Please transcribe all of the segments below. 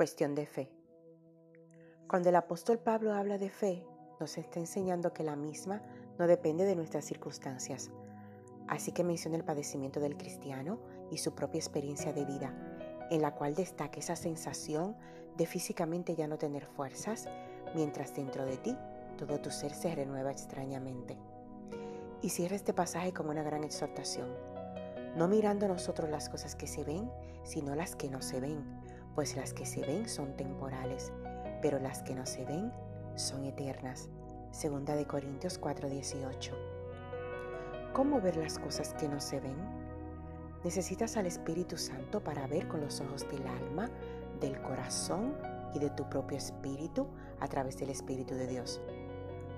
Cuestión de fe. Cuando el apóstol Pablo habla de fe, nos está enseñando que la misma no depende de nuestras circunstancias. Así que menciona el padecimiento del cristiano y su propia experiencia de vida, en la cual destaca esa sensación de físicamente ya no tener fuerzas, mientras dentro de ti todo tu ser se renueva extrañamente. Y cierra este pasaje como una gran exhortación, no mirando nosotros las cosas que se ven, sino las que no se ven, pues las que se ven son temporales, pero las que no se ven son eternas. Segunda de Corintios 4:18. ¿Cómo ver las cosas que no se ven? Necesitas al Espíritu Santo para ver con los ojos del alma, del corazón y de tu propio espíritu a través del Espíritu de Dios.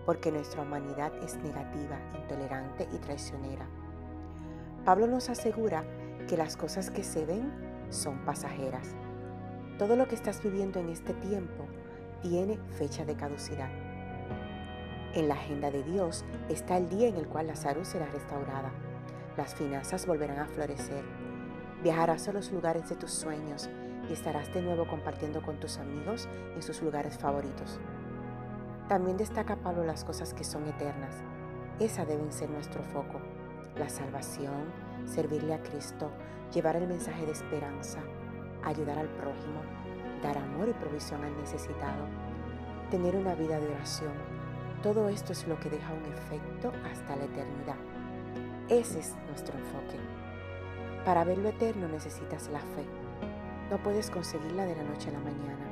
Porque nuestra humanidad es negativa, intolerante y traicionera. Pablo nos asegura que las cosas que se ven son pasajeras, todo lo que estás viviendo en este tiempo tiene fecha de caducidad. En la agenda de Dios está el día en el cual la salud será restaurada. Las finanzas volverán a florecer. Viajarás a los lugares de tus sueños y estarás de nuevo compartiendo con tus amigos en sus lugares favoritos. También destaca Pablo las cosas que son eternas. Esa deben ser nuestro foco. La salvación, servirle a Cristo, llevar el mensaje de esperanza, ayudar al prójimo, dar amor y provisión al necesitado, tener una vida de oración. Todo esto es lo que deja un efecto hasta la eternidad. Ese es nuestro enfoque. Para ver lo eterno necesitas la fe. No puedes conseguirla de la noche a la mañana.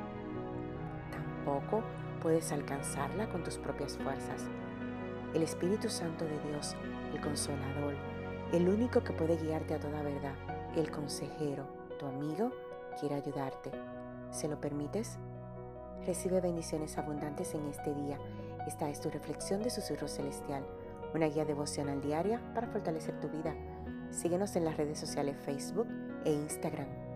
Tampoco puedes alcanzarla con tus propias fuerzas. El Espíritu Santo de Dios, el Consolador, el único que puede guiarte a toda verdad, el consejero, tu amigo, quiere ayudarte. ¿Se lo permites? Recibe bendiciones abundantes en este día. Esta es tu reflexión de susurro celestial, una guía devocional diaria para fortalecer tu vida. Síguenos en las redes sociales Facebook e Instagram.